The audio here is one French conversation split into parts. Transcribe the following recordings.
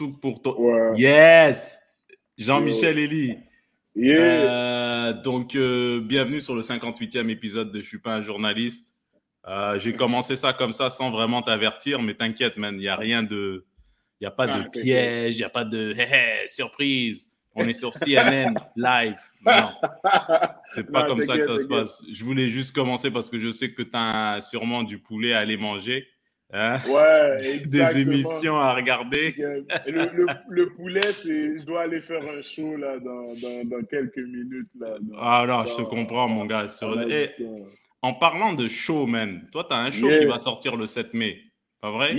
surtout pour toi. Yes! Jean-Michel Elie. Euh, donc, euh, bienvenue sur le 58e épisode de Je suis pas un journaliste. Euh, j'ai commencé ça comme ça sans vraiment t'avertir, mais t'inquiète, man, il n'y a rien de. Il n'y a pas de ah, piège, il n'y a pas de surprise. On est sur CNN live. Non, c'est pas comme ça que ça se passe. Je voulais juste commencer parce que je sais que tu as sûrement du poulet à aller manger. Hein? Ouais, Des émissions à regarder. Le, poulet, c'est, je dois aller faire un show là, dans, dans, quelques minutes. Là, ah non, je te comprends, mon gars. Eh, en parlant de show, man, toi, tu as un show qui va sortir le 7 mai. Pas vrai?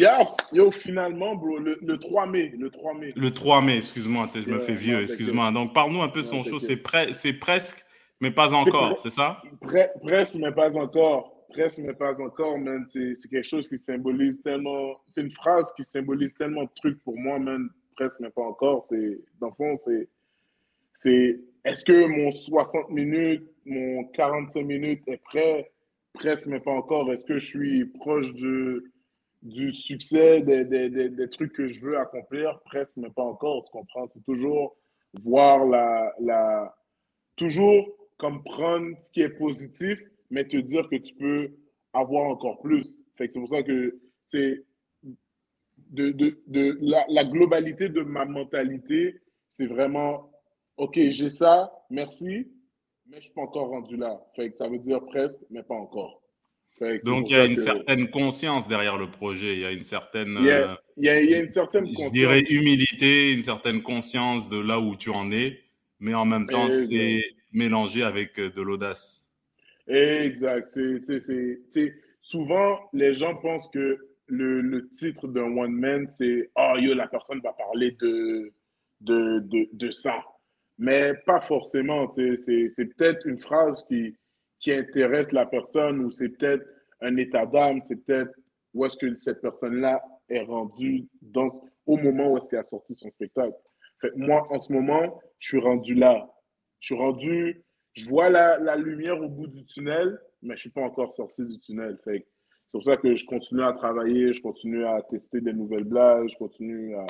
Yo, finalement, bro, le, 3 mai. Le 3 mai, le 3 mai excuse-moi, tu sais, je me fais vieux, excuse-moi. Donc, parle-nous un peu de son show. C'est, c'est presque, mais pas encore, c'est ça? presque, mais pas encore presque, mais pas encore, man. C'est quelque chose qui symbolise tellement. C'est une phrase qui symbolise tellement de trucs pour moi, man. Presque, mais pas encore. C'est, dans le fond, c'est. C'est. Est-ce que mon 60 minutes, mon 45 minutes est prêt? Presque, mais pas encore. Est-ce que je suis proche du, du succès, des, des, des, des, trucs que je veux accomplir? Presque, mais pas encore. Tu comprends? C'est toujours voir la, la. Toujours comme prendre ce qui est positif mais te dire que tu peux avoir encore plus. c'est pour ça que c'est de, de, de la, globalité de ma mentalité, c'est vraiment OK, j'ai ça, merci, mais je ne suis pas encore rendu là. Fait ça veut dire presque, mais pas encore. Donc il y a une certaine conscience derrière le projet, il y a une certaine. Il y a, il y a, une certaine je dirais humilité, une certaine conscience de là où tu en es, mais en même temps, c'est mélangé avec de l'audace. Exact. Souvent, les gens pensent que le, le titre d'un one man, c'est Oh, yo, la personne va parler de, de, de, de ça. Mais pas forcément. C'est, c'est peut-être une phrase qui, qui intéresse la personne ou c'est peut-être un état d'âme, c'est peut-être où est-ce que cette personne-là est rendue dans, au moment où est-ce qu'elle a sorti son spectacle. Moi, en ce moment, je suis rendu là. Je suis rendu je vois la, la, lumière au bout du tunnel, mais je ne suis pas encore sorti du tunnel. c'est pour ça que je continue à travailler, je continue à tester des nouvelles blagues, je continue à,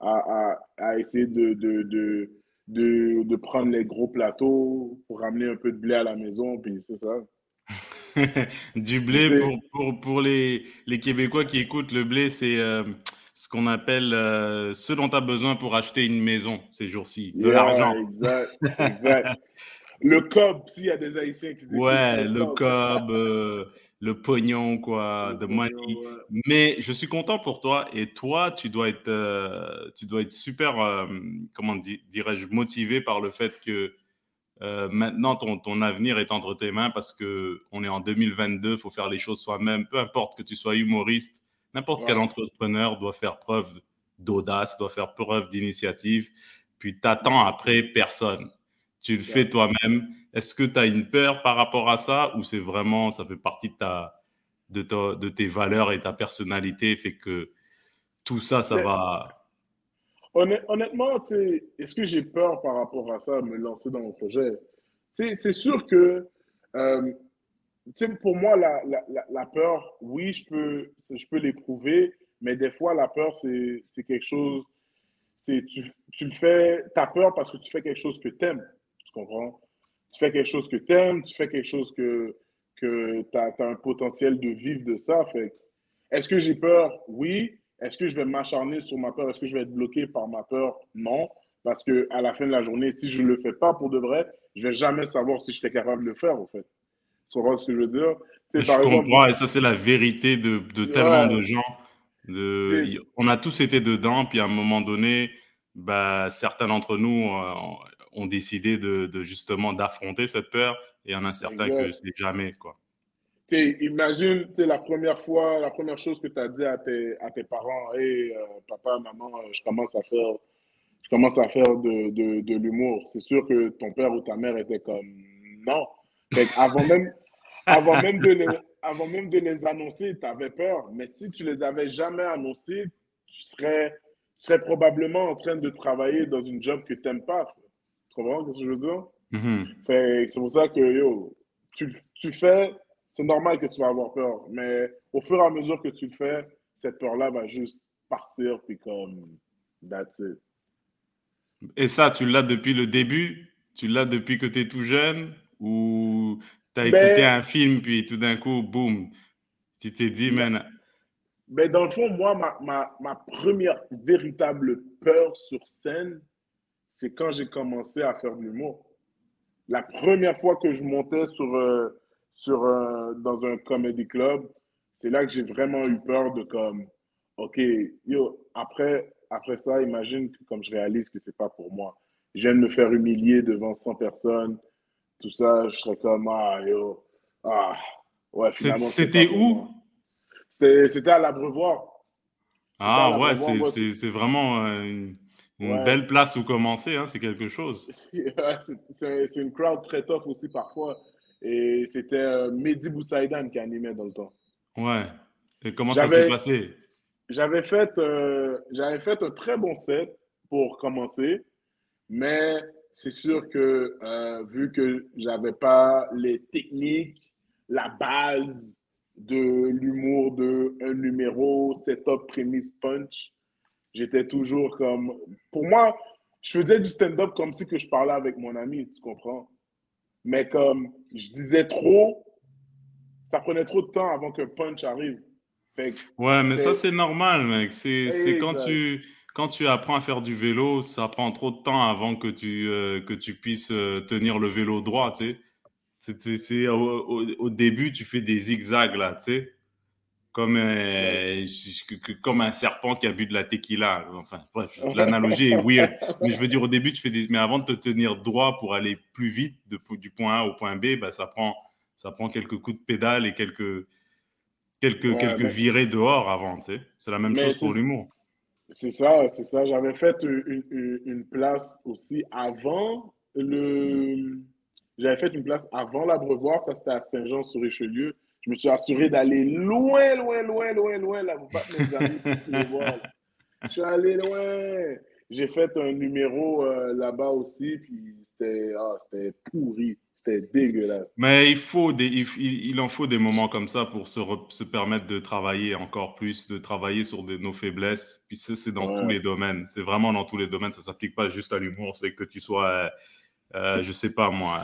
à, à, essayer de, de, de, de, de prendre les gros plateaux pour ramener un peu de blé à la maison, puis c'est ça. du blé, pour, pour, pour, les, les Québécois qui écoutent, le blé, c'est euh, ce qu'on appelle euh, ce dont tu as besoin pour acheter une maison ces jours-ci, de l'argent. Exact, exact. Le cob, s'il y a des Haïtiens qui Ouais, le cob, euh, le pognon, quoi, de money. Mais je suis content pour toi. Et toi, tu dois être, euh, tu dois être super, euh, comment dirais-je, motivé par le fait que maintenant ton, ton, avenir est entre tes mains parce qu'on est en 2022, il faut faire les choses soi-même, peu importe que tu sois humoriste, n'importe quel entrepreneur doit faire preuve d'audace, doit faire preuve d'initiative, puis t'attends après personne tu le fais toi-même. Est-ce que tu as une peur par rapport à ça ou c'est vraiment, ça fait partie de, ta, de, de tes valeurs et ta personnalité, fait que tout ça, ça va. Honnêtement, est-ce que j'ai peur par rapport à ça, me lancer dans mon projet? C'est sûr que, euh, pour moi, la, la, la, peur, oui, je peux, je peux l'éprouver, mais des fois, la peur, c'est quelque chose, tu, tu le fais, tu as peur parce que tu fais quelque chose que tu aimes comprends? Tu fais quelque chose que tu aimes, tu fais quelque chose que, que tu as, un potentiel de vivre de ça. Fait est-ce que j'ai peur? Oui. Est-ce que je vais m'acharner sur ma peur? Est-ce que je vais être bloqué par ma peur? Non. Parce que à la fin de la journée, si je ne le fais pas pour de vrai, je ne vais jamais savoir si j'étais capable de le faire, en fait. Tu comprends ce que je veux dire? je comprends, et ça, c'est la vérité de, de tellement de gens. De... On a tous été dedans, puis à un moment donné, bah, certains d'entre nous, euh, ont décidé de, justement d'affronter cette peur et il y en a certains que c'est jamais quoi. imagine la première fois, la première chose que tu as dit à tes, à tes parents, hey, euh, papa, maman, euh, je commence à faire, je commence à faire de, de, de l'humour. C'est sûr que ton père ou ta mère était comme non. avant même, avant même de les, avant même de les annoncer, tu avais peur. Mais si tu les avais jamais annoncés, tu serais, tu serais probablement en train de travailler dans une job que tu n'aimes pas. Tu comprends ce que je veux dire? Mm-hmm. C'est pour ça que, yo, tu, tu fais, c'est normal que tu vas avoir peur, mais au fur et à mesure que tu le fais, cette peur-là va juste partir, puis comme, That's it. Et ça, tu l'as depuis le début? Tu l'as depuis que tu es tout jeune? Ou tu as écouté Ben, un film, puis tout d'un coup, boum, tu t'es dit, ben, man, ben, dans le fond, moi, ma, ma, ma première véritable peur sur scène, c'est quand j'ai commencé à faire de l'humour. La première fois que je montais sur, euh, sur, euh, dans un comedy club, c'est là que j'ai vraiment eu peur de comme, OK, yo, après, après ça, imagine que comme je réalise que c'est pas pour moi. Je viens de me faire humilier devant 100 personnes, tout ça, je serais comme, ah, yo, ah, ouais, finalement, c'était où? C'était à l'Abreuvoir. À Ah ouais, c'est vraiment euh, une, une ouais, belle place où commencer, hein, c'est quelque chose. c'est une crowd très tough aussi parfois. Et c'était euh, Mehdi Boussaïdan qui animait dans le temps. Ouais. Et comment ça s'est passé? j'avais fait, euh, fait un très bon set pour commencer, mais c'est sûr que euh, vu que j'avais pas les techniques, la base de l'humour de un numéro, setup, prémisse, punch, j'étais toujours comme... Pour moi, je faisais du stand-up comme si que je parlais avec mon ami, tu comprends? Mais comme je disais trop, ça prenait trop de temps avant qu'un punch arrive. Fait que Ouais, mais ça, c'est... normal, mec. C'est quand Exact. tu, quand tu apprends à faire du vélo, ça prend trop de temps avant que tu, euh, que tu puisses euh, tenir le vélo droit, tu sais. Au- au début, tu fais des zigzags, là, tu sais. Comme, euh, comme un serpent qui a bu de la tequila. Enfin, bref, l'analogie est weird. Mais je veux dire, au début, tu fais des... Mais avant de te tenir droit pour aller plus vite de, du point A au point B, bah, ça, prend, ça prend quelques coups de pédale et quelques, quelques, Ouais, quelques mais, virées dehors avant, tu sais. C'est la même mais chose pour l'humour. c'est ça, c'est ça. J'avais fait une, une, une place aussi avant le... J'avais fait une place avant l'Abreuvoir, ça c'était à Saint-Jean-sur-Richelieu. Je me suis assuré d'aller loin, loin, loin, loin, loin, là, pour pas que mes amis puissent me voir. là. Je suis allé loin. J'ai fait un numéro euh, là-bas aussi, puis c'était ah, c'était pourri. C'était dégueulasse. Mais il, faut des, il, il en faut des moments comme ça pour se, re- se permettre de travailler encore plus, de travailler sur de, nos faiblesses. Puis ça, c'est dans tous les domaines. C'est vraiment dans tous les domaines. Ça s'applique pas juste à l'humour. C'est que tu sois, euh, euh, je sais pas moi,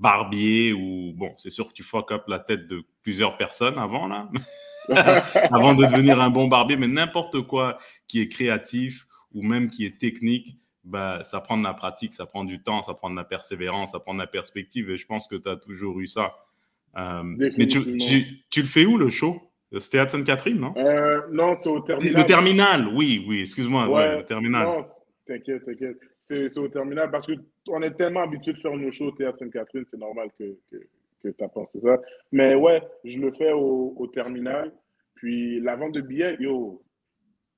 barbier ou bon, c'est sûr que tu fuck up la tête de plusieurs personnes avant là, avant de devenir un bon barbier. Mais n'importe quoi qui est créatif ou même qui est technique, bah, ça prend de la pratique, ça prend du temps, ça prend de la persévérance, ça prend de la perspective. Et je pense que tu as toujours eu ça. Euh, mais tu, Définitivement. tu, tu le fais où le show? C'était à Sainte-Catherine, non? Euh, non, c'est au Le terminal. terminal, oui, oui, excuse-moi, ouais, Ouais, le terminal. non, t'inquiète, t'inquiète. C'est au terminal parce qu'on est tellement habitué de faire nos shows au Théâtre Sainte-Catherine, c'est normal que, que, que tu as pensé ça. Mais ouais, je le fais au, au terminal. Puis la vente de billets, yo,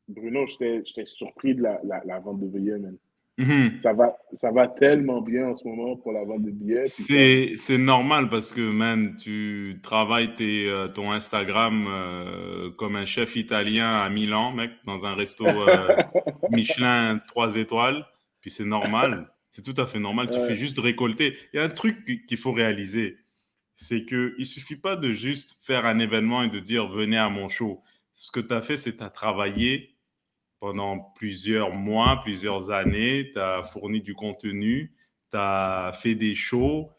Bruno, j'étais surpris de la, la, la vente de billets, man. Mhm. Ça va, ça va tellement bien en ce moment pour la vente de billets. C'est normal parce que, man, tu travailles tes, euh, ton Instagram euh, comme un chef italien à Milan, mec, dans un resto euh, Michelin 3 étoiles. Puis c'est normal. C'est tout à fait normal. Tu fais juste récolter. Il y a un truc qui- qu'il faut réaliser. C'est qu'il ne suffit pas de juste faire un événement et de dire venez à mon show. Ce que tu as fait, c'est que tu as travaillé pendant plusieurs mois, plusieurs années. Tu as fourni du contenu, tu as fait des shows,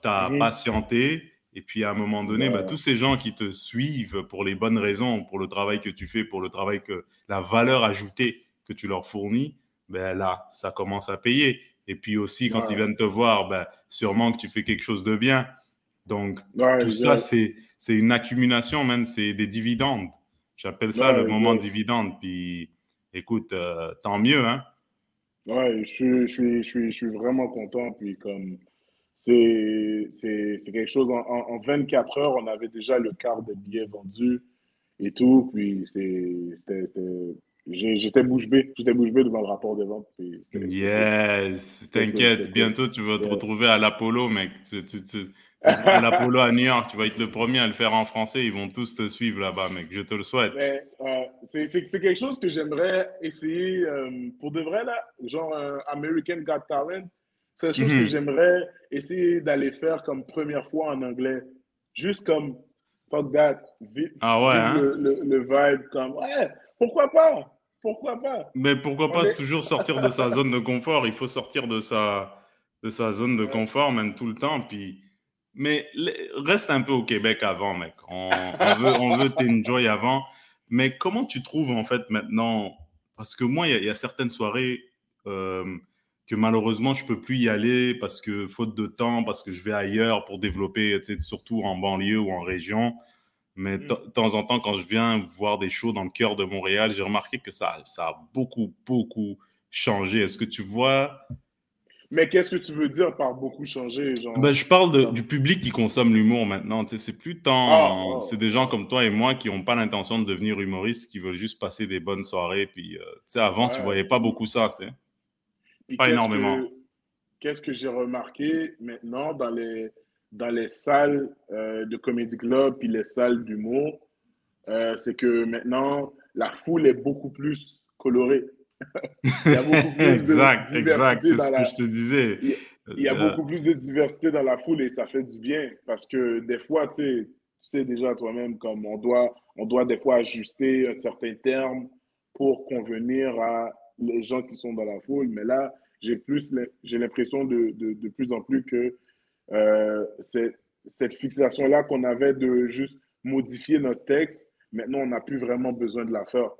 tu as patienté. Et puis à un moment donné, bah, tous ces gens qui te suivent pour les bonnes raisons, pour le travail que tu fais, pour le travail que la valeur ajoutée que tu leur fournis, ben là, ça commence à payer. Et puis aussi, quand ils viennent te voir, ben, sûrement que tu fais quelque chose de bien. Donc, ouais, tout ça, c'est c'est une accumulation, man. C'est des dividendes. J'appelle ça le moment dividende. Puis, écoute, euh, tant mieux, hein. Ouais, je suis, je suis, je suis, je suis vraiment content. Puis comme c'est, c'est, c'est quelque chose, en, en, en 24 heures, on avait déjà le quart des billets vendus et tout. Puis c'est, c'était, j'étais bouche bée. J'étais bouche bée devant le rapport de vente. Yes, t'inquiète, bientôt tu vas te retrouver à l'Apollo, mec. Tu, tu- tu- à l'Apollo à New York, tu vas être le premier à le faire en français. Ils vont tous te suivre là-bas, mec. Je te le souhaite. Euh, c'est quelque chose que j'aimerais essayer euh, pour de vrai, là, genre euh, American Got Talent. C'est quelque chose que Mhm. j'aimerais essayer d'aller faire comme première fois en anglais. Juste comme, fuck that, vi- Ah ouais, hein? le, le, le vibe comme, ouais, pourquoi pas? Pourquoi pas? Mais pourquoi pas toujours sortir de sa zone de confort? Il faut sortir de sa, de sa zone de confort, même tout le temps. Puis... Mais reste un peu au Québec avant, mec. On, veut, on veut t'enjoy avant. Mais comment tu trouves, en fait, maintenant? Parce que moi, il y, a certaines soirées euh, que malheureusement, je peux plus y aller parce que faute de temps, parce que je vais ailleurs pour développer, surtout en banlieue ou en région. Mais mm. de temps en temps, quand je viens voir des shows dans le cœur de Montréal, j'ai remarqué que ça, ça a beaucoup, beaucoup changé. Est-ce que tu vois mais qu'est-ce que tu veux dire par beaucoup changé genre... ben, Je parle du public qui consomme l'humour maintenant. C'est plus tant. Ah, ah. c'est des gens comme toi et moi qui n'ont pas l'intention de devenir humoristes, qui veulent juste passer des bonnes soirées. Puis, euh, avant, tu tu voyais pas beaucoup ça. Pas énormément. Qu'est-ce que j'ai remarqué maintenant dans les, dans les salles euh, de comédie club puis les salles d'humour? Euh, c'est que maintenant, la foule est beaucoup plus colorée. il y a beaucoup plus exact, de exact, c'est ce que je te disais. Il y a, euh, beaucoup plus de diversité dans la foule et ça fait du bien parce que des fois, tu sais, déjà toi-même comme on doit, on doit des fois ajuster un certain terme pour convenir à les gens qui sont dans la foule. Mais là, j'ai plus, j'ai l'impression de, de, de, plus en plus que cette fixation-là qu'on avait de juste modifier notre texte, maintenant, on n'a plus vraiment besoin de la faire.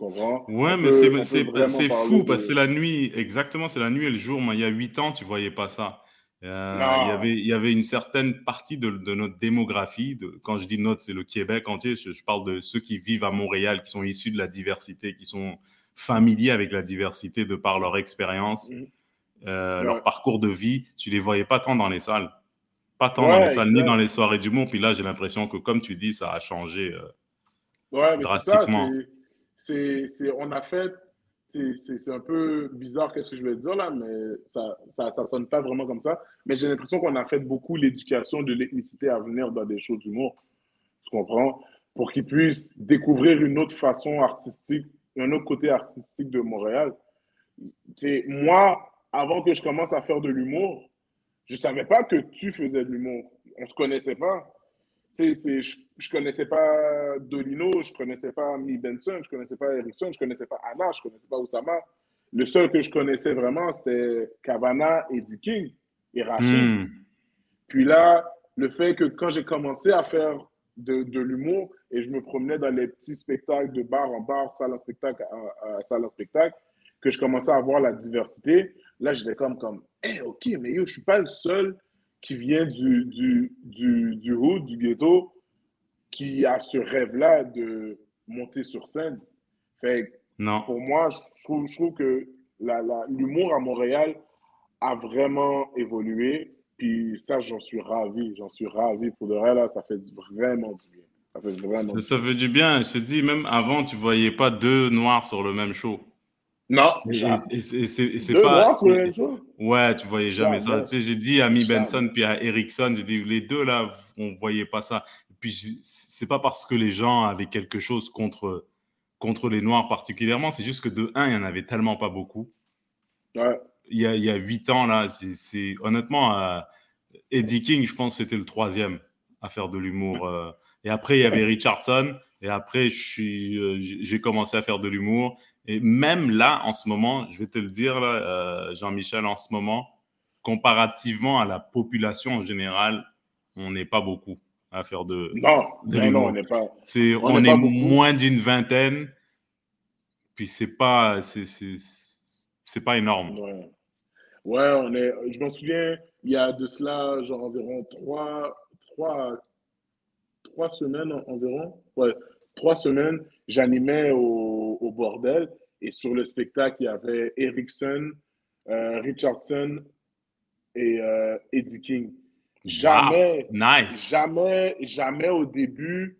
Ouais, mais c'est fou parce que c'est la nuit, exactement, c'est la nuit et le jour. Moi, il y a huit ans, tu voyais pas ça. Euh, il, y avait, il y avait une certaine partie de, de notre démographie. De, quand je dis notre, c'est le Québec entier. Je, parle de ceux qui vivent à Montréal, qui sont issus de la diversité, qui sont familiers avec la diversité de par leur expérience, mmh. Euh, leur parcours de vie. Tu les voyais pas tant dans les salles. Pas tant dans les salles, ni dans les soirées d'humour. Puis là, j'ai l'impression que, comme tu dis, ça a changé euh, drastiquement c'est, on a fait, c'est, un peu bizarre qu'est-ce que je vais dire là, mais ça, ça, ça sonne pas vraiment comme ça. Mais j'ai l'impression qu'on a fait beaucoup l'éducation de l'ethnicité à venir dans des shows d'humour. Tu comprends? Pour qu'ils puissent découvrir une autre façon artistique, un autre côté artistique de Montréal. C'est moi, avant que je commence à faire de l'humour, je savais pas que tu faisais de l'humour. On se connaissait pas je, je connaissais pas Dolino, je connaissais pas Mi Benson, je connaissais pas Erickson, je connaissais pas Anna, je connaissais pas Oussama. Le seul que je connaissais vraiment, c'était Cavana et King et Rachid. Hmm. Puis là, le fait que quand j'ai commencé à faire de, de l'humour et je me promenais dans les petits spectacles de bar en bar, salle en spectacle à, salle en spectacle, que je commençais à voir la diversité, là, j'étais comme, comme, hey, ok, mais yo, je suis pas le seul qui vient du, du, du, du hood, du ghetto, qui a ce rêve-là de monter sur scène. Fait non. Pour moi, je trouve, je trouve que l'humour à Montréal a vraiment évolué. Puis ça, j'en suis ravi. J'en suis ravi. Pour de vrai, là, ça fait vraiment du bien. Ça fait vraiment ça, ça fait du bien. Je te dis, même avant, tu voyais pas deux noirs sur le même show. Non. Et, c'est pas. Ouais, tu voyais jamais ça. Tu sais, j'ai dit à Mi Benson puis à Erickson, j'ai dit les deux là, on voyait pas ça. Et puis c'est pas parce que les gens avaient quelque chose contre contre les Noirs particulièrement, c'est juste que de un, il y en avait tellement pas beaucoup. Ouais. Il y a il y a huit ans là, c'est honnêtement euh, Eddie King, je pense, c'était le troisième à faire de l'humour. Euh. et après il y avait Richardson. Et après, euh, j'ai commencé à faire de l'humour. Et même là, en ce moment, je vais te le dire, euh, Jean-Michel, en ce moment, comparativement à la population en général, on n'est pas beaucoup à faire de. Non, non, on n'est pas. C'est, on, est, moins d'une vingtaine, puis c'est pas, c'est, pas énorme. Ouais. ouais, on est. Je m'en souviens, il y a de cela, genre environ trois, trois, trois semaines environ. Ouais, trois semaines, j'animais au, au, bordel et sur le spectacle, il y avait Erickson, euh, Richardson et euh, Eddie King. Jamais, jamais, jamais au début,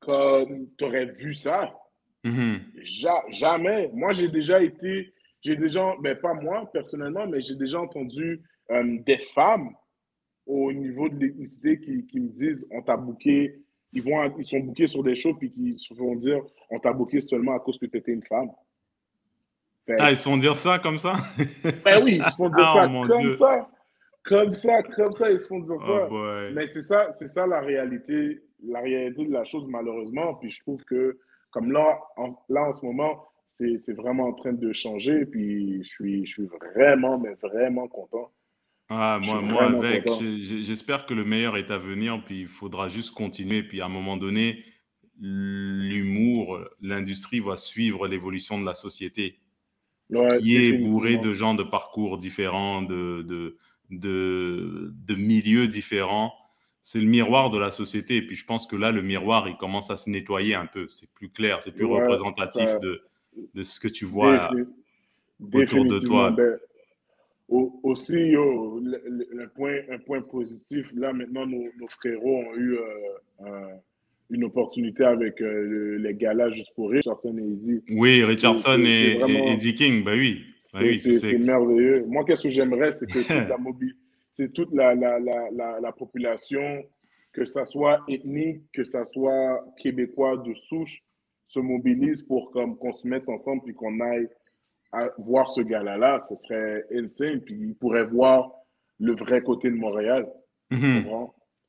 comme tu aurais vu ça. Mm-hmm. jamais. Moi, j'ai déjà été, j'ai déjà, ben pas moi personnellement, mais j'ai déjà entendu euh, des femmes au niveau de l'ethnicité qui, qui, me disent on t'a bouqué ils, vont, ils sont bouqués sur des shows puis qui se font dire on t'a booké seulement à cause que tu étais une femme. ah, ils se font dire ça comme ça? Ben oui, ils se font dire ah, ça comme ça. Comme ça, comme ça, ils se font dire ça. Oh, Mais c'est ça, c'est ça la réalité, la réalité de la chose, malheureusement. Puis je trouve que, comme là, en, là, en ce moment, c'est vraiment en train de changer. Puis je suis, je suis vraiment, mais vraiment content. Ah, moi, moi avec, j'espère que le meilleur est à venir, puis il faudra juste continuer. Puis à un moment donné, l'humour, l'industrie va suivre l'évolution de la société, qui est bourrée de gens de parcours différents, de, de, de, de milieux différents. C'est le miroir de la société. Et puis je pense que là, le miroir, il commence à se nettoyer un peu. C'est plus clair, c'est plus représentatif de, de ce que tu vois autour de toi. Ben, aussi, le, point, un point positif, là maintenant, nos, nos frérots ont eu euh, une opportunité avec euh, les galas juste pour Richardson et Eddie. Oui, Richardson et, Eddie King, bah oui. Bah c'est merveilleux. Moi, qu'est-ce que j'aimerais, c'est que toute la c'est toute la, la, la, la, population, que ça soit ethnique, que ça soit québécois de souche, se mobilise pour qu'on se mette ensemble et qu'on aille à voir ce gars-là, ce serait insane. Puis il pourrait voir le vrai côté de Montréal. Mm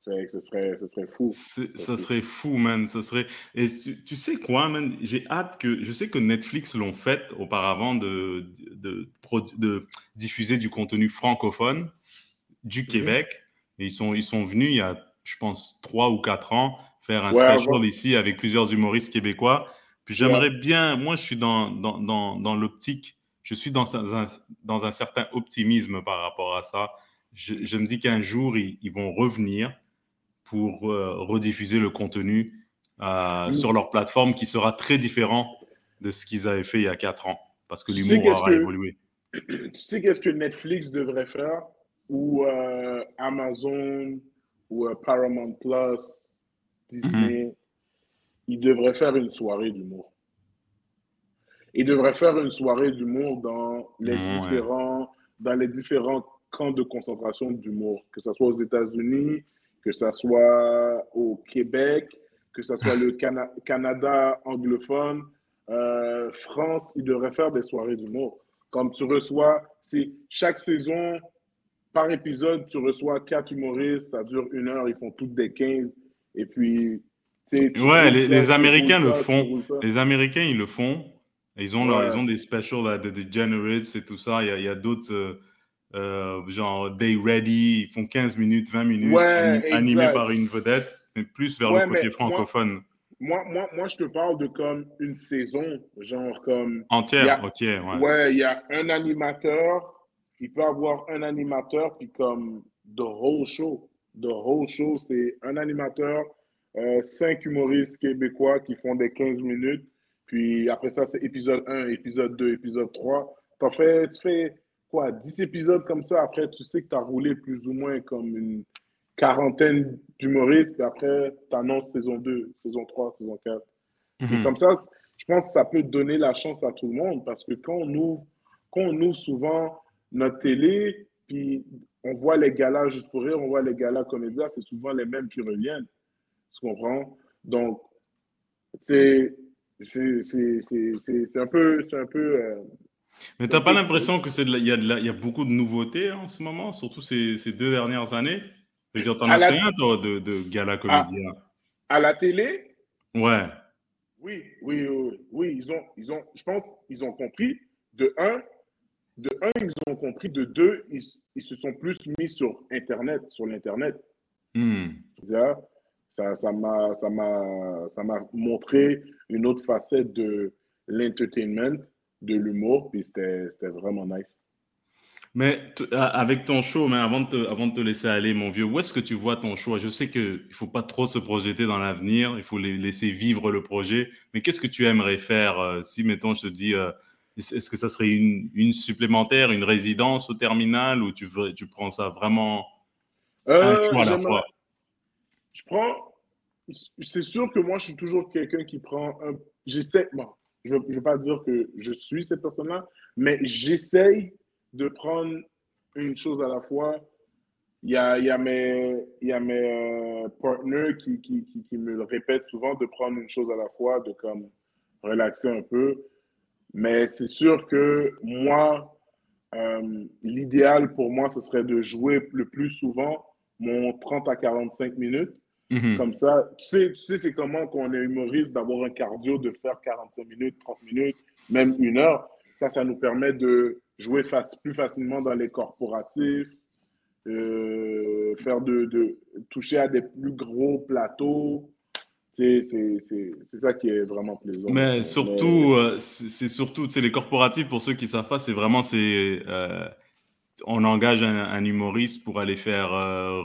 Ce serait, ce serait fou. Ça serait fou, man. Ça serait... Et tu, sais quoi, man? J'ai hâte que. Je sais que Netflix l'ont fait auparavant de, de, de, diffuser du contenu francophone du mhm. Québec. Et ils sont, ils sont venus il y a, je pense, trois ou quatre ans faire un special ici avec plusieurs humoristes québécois. Puis j'aimerais bien, moi je suis dans, dans, dans, dans l'optique, je suis dans un, dans un certain optimisme par rapport à ça. Je, je me dis qu'un jour, ils, ils, vont revenir pour euh, rediffuser le contenu euh, sur leur plateforme qui sera très différent de ce qu'ils avaient fait il y a quatre ans, parce que l'humour aura évolué. Tu sais qu'est-ce que Netflix devrait faire, ou euh, Amazon, ou Paramount Plus, Disney, mm-hmm il devrait faire une soirée d'humour. Il devrait faire une soirée d'humour dans les différents dans les différents camps de concentration d'humour, que ce soit aux États-Unis, que ce soit au Québec, que ce soit le Canada anglophone, euh, France, il devrait faire des soirées d'humour. Comme tu reçois, c'est chaque saison, par épisode, tu reçois quatre humoristes, ça dure une heure, ils font toutes des 15, et puis Ouais, les, Américains le font. Les Américains, ils le font. Ils ont, ils ont des specials, là, de Degenerates et tout ça. Il y a, d'autres, euh, euh, genre Day Ready, ils font 15 minutes, 20 minutes, animés par une vedette, mais plus vers le côté francophone. Moi, moi, moi, je te parle de comme une saison, genre comme. Entière, ok, ouais. Ouais, il y a un animateur, il peut avoir un animateur, puis comme The Whole Show. The Whole Show, c'est un animateur, euh, cinq humoristes québécois qui font des 15 minutes. Puis après ça, c'est épisode 1, épisode 2, épisode 3. En fait, tu fais quoi, 10 épisodes comme ça? Après, tu sais que tu as roulé plus ou moins comme une quarantaine d'humoristes. Puis après, tu annonces saison 2, saison 3, saison 4. Mhm. Comme ça, je pense que ça peut donner la chance à tout le monde parce que quand on ouvre, quand on ouvre souvent notre télé, puis on voit les galas juste pour rire, on voit les galas comédiens, c'est souvent les mêmes qui reviennent. Tu comprends? Donc, c'est un peu. Un peu euh, mais tu n'as pas l'impression qu'il y, a y a beaucoup de nouveautés en ce moment, surtout ces, ces deux dernières années? Je veux dire, t'en as fait un, toi, de, de gala comédien? À, la télé? Ouais. Oui, oui, oui, oui. Ils ont, ils ont, je pense ils ont compris. De un, de un, ils ont compris. De deux, ils, ils se sont plus mis sur Internet, sur l'Internet. Hmm ça m'a ça m'a ça m'a montré une autre facette de l'entertainment, de l'humour, puis c'était vraiment nice. Mais avec ton show, mais avant, de te, avant de te laisser aller, mon vieux, où est-ce que tu vois ton show Je sais qu'il ne faut pas trop se projeter dans l'avenir, il faut laisser vivre le projet. Mais qu'est-ce que tu aimerais faire euh, si, mettons, je te dis, euh, est-ce que ça serait une, une, supplémentaire, une résidence au terminal, ou tu, tu prends ça vraiment un choix à la fois? Je prends c'est sûr que moi, je suis toujours quelqu'un qui prend. J'essaie. Bon, je ne veux pas dire que je suis cette personne-là, mais j'essaye de prendre une chose à la fois. Il y a, y a mes, il y a mes euh, partenaires qui, qui, qui, me le répètent souvent de prendre une chose à la fois, de comme relaxer un peu. Mais c'est sûr que moi, euh, l'idéal pour moi, ce serait de jouer le plus souvent mon 30 à 45 minutes Mhm. Comme ça, tu sais, tu sais c'est comment qu'on est humoriste d'avoir un cardio, de faire 45 minutes, 30 minutes, même une heure. Ça, ça nous permet de jouer plus facilement dans les corporatifs, euh, faire de, de, toucher à des plus gros plateaux. C'est ça qui est vraiment plaisant. Mais surtout, euh, c'est surtout, les corporatifs, pour ceux qui ne savent pas, c'est vraiment, c'est, euh, on engage un, humoriste pour aller faire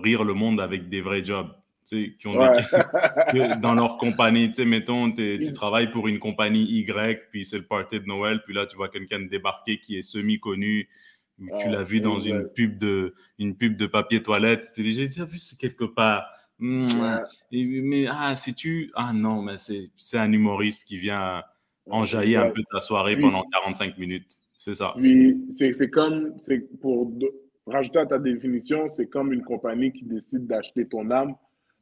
rire le monde avec des vrais jobs. Qui ont dans leur compagnie, tu sais, mettons, tu travailles pour une compagnie Y, puis c'est le party de Noël, puis là, tu vois quelqu'un débarquer qui est semi-connu, tu l'as vu dans une pub, de, une pub de papier toilette, tu t'es déjà vu c'est quelque part. Hmm, mais ah, c'est tu Ah non, mais c'est un humoriste qui vient enjailler un peu ta soirée pendant 45 minutes. C'est ça. Oui, c'est comme, pour rajouter à ta définition, c'est comme une compagnie qui décide d'acheter ton âme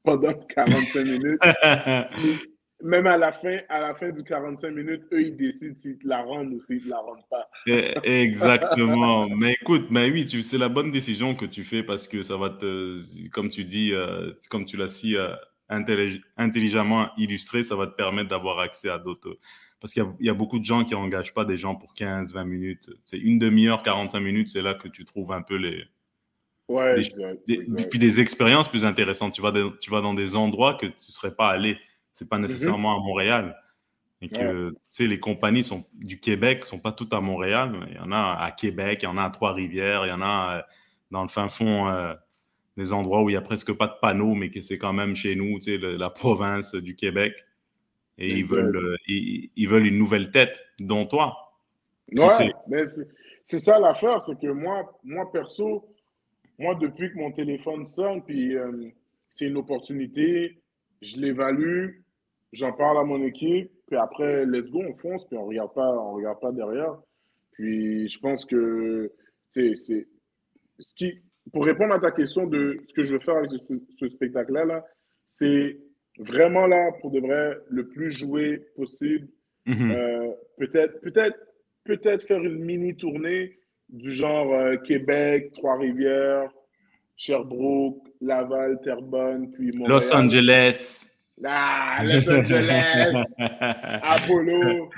pendant 45 minutes. Même à la fin, à la fin du 45 minutes, eux, ils décident s'ils te la rendent ou s'ils te la rendent pas. Eh, exactement. mais écoute, mais oui, c'est la bonne décision que tu fais parce que ça va te, comme tu dis, euh, comme tu l'as si euh, intelligemment illustré, ça va te permettre d'avoir accès à d'autres. Parce qu'il y, a beaucoup de gens qui n'engagent pas des gens pour 15, 20 minutes. C'est une demi-heure, 45 minutes, c'est là que tu trouves un peu les, Ouais, des, Puis des expériences plus intéressantes. Tu vas, tu vas dans des endroits que tu ne serais pas allé. Ce n'est pas mhm. nécessairement à Montréal. Et que, tu sais, les compagnies sont, du Québec ne sont pas toutes à Montréal. Il y en a à Québec, il y en a à Trois-Rivières, il y en a euh, dans le fin fond euh, des endroits où il n'y a presque pas de panneaux, mais que c'est quand même chez nous, tu sais, la province du Québec. Et ils veulent, euh, ils, veulent une nouvelle tête, dont toi. Ouais, mais c'est ça l'affaire, c'est que moi, moi perso, moi, depuis que mon téléphone sonne, puis euh, c'est une opportunité, je l'évalue, j'en parle à mon équipe, puis après, let's go, on fonce, puis on regarde pas, on regarde pas derrière. Puis je pense que c'est ce qui, pour répondre à ta question de ce que je veux faire avec ce, spectacle-là, -là, c'est vraiment là, pour de vrai, le plus joué possible. Mm-hmm. Euh, peut-être, peut-être, peut-être faire une mini tournée du genre euh, Québec, Trois-Rivières, Sherbrooke, Laval, Terrebonne, puis Montréal. Los Angeles. Ah, Los Angeles, Apollo.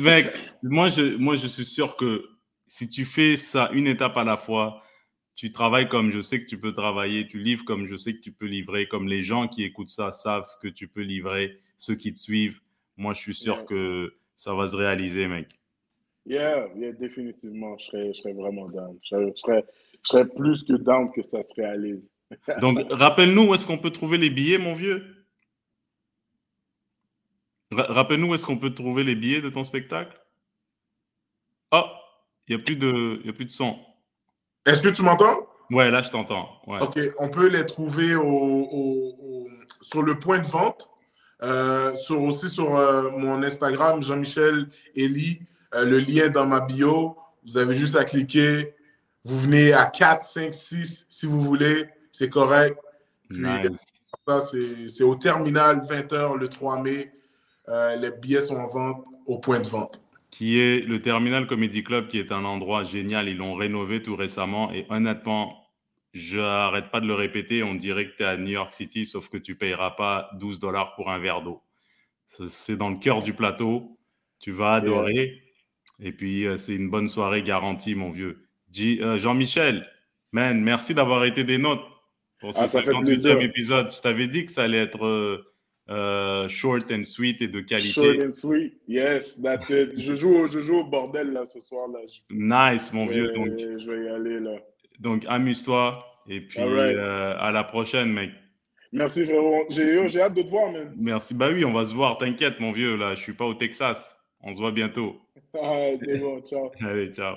mec, moi je, moi je suis sûr que si tu fais ça une étape à la fois, tu travailles comme je sais que tu peux travailler, tu livres comme je sais que tu peux livrer, comme les gens qui écoutent ça savent que tu peux livrer, ceux qui te suivent, moi je suis sûr que ça va se réaliser, mec. Yeah, yeah, définitivement. Je serais, je serais vraiment down. Je serais, je serais, plus que down que ça se réalise. Donc, rappelle-nous où est-ce qu'on peut trouver les billets, mon vieux. Rappelle-nous où est-ce qu'on peut trouver les billets de ton spectacle. Oh, il n'y a, plus de, y a plus de son. Est-ce que tu m'entends? Ouais, là, je t'entends. OK, on peut les trouver au, sur le point de vente. Euh, sur, aussi sur euh, mon Instagram, Jean-Michel Elie. Euh, le lien dans ma bio. Vous avez juste à cliquer. Vous venez à 4, 5, 6 si vous voulez. C'est correct. c'est au terminal 20h le 3 mai. Euh, les billets sont en vente au point de vente. Qui est le Terminal Comedy Club, qui est un endroit génial. Ils l'ont rénové tout récemment. Et honnêtement, je n'arrête pas de le répéter. On dirait que tu es à New York City, sauf que tu ne payeras pas 12 dollars pour un verre d'eau. C'est dans le cœur du plateau. Tu vas adorer. Et puis, euh, c'est une bonne soirée garantie, mon vieux. Euh, Jean-Michel, man, merci d'avoir été des nôtres pour ce 58e ah, épisode. Je t'avais dit que ça allait être euh, short and sweet et de qualité. Short and sweet, yes, that's it. je, joue, je joue au bordel là ce soir. Là. Nice, mon vieux. Donc, je vais y aller là. Donc, amuse-toi et puis à la prochaine, mec. Merci frérot. J'ai hâte de te voir, man. Merci. Bah oui, on va se voir. T'inquiète, mon vieux. Là, je suis pas au Texas. On se voit bientôt. Ah, c'est bon, ciao. Allez, ciao.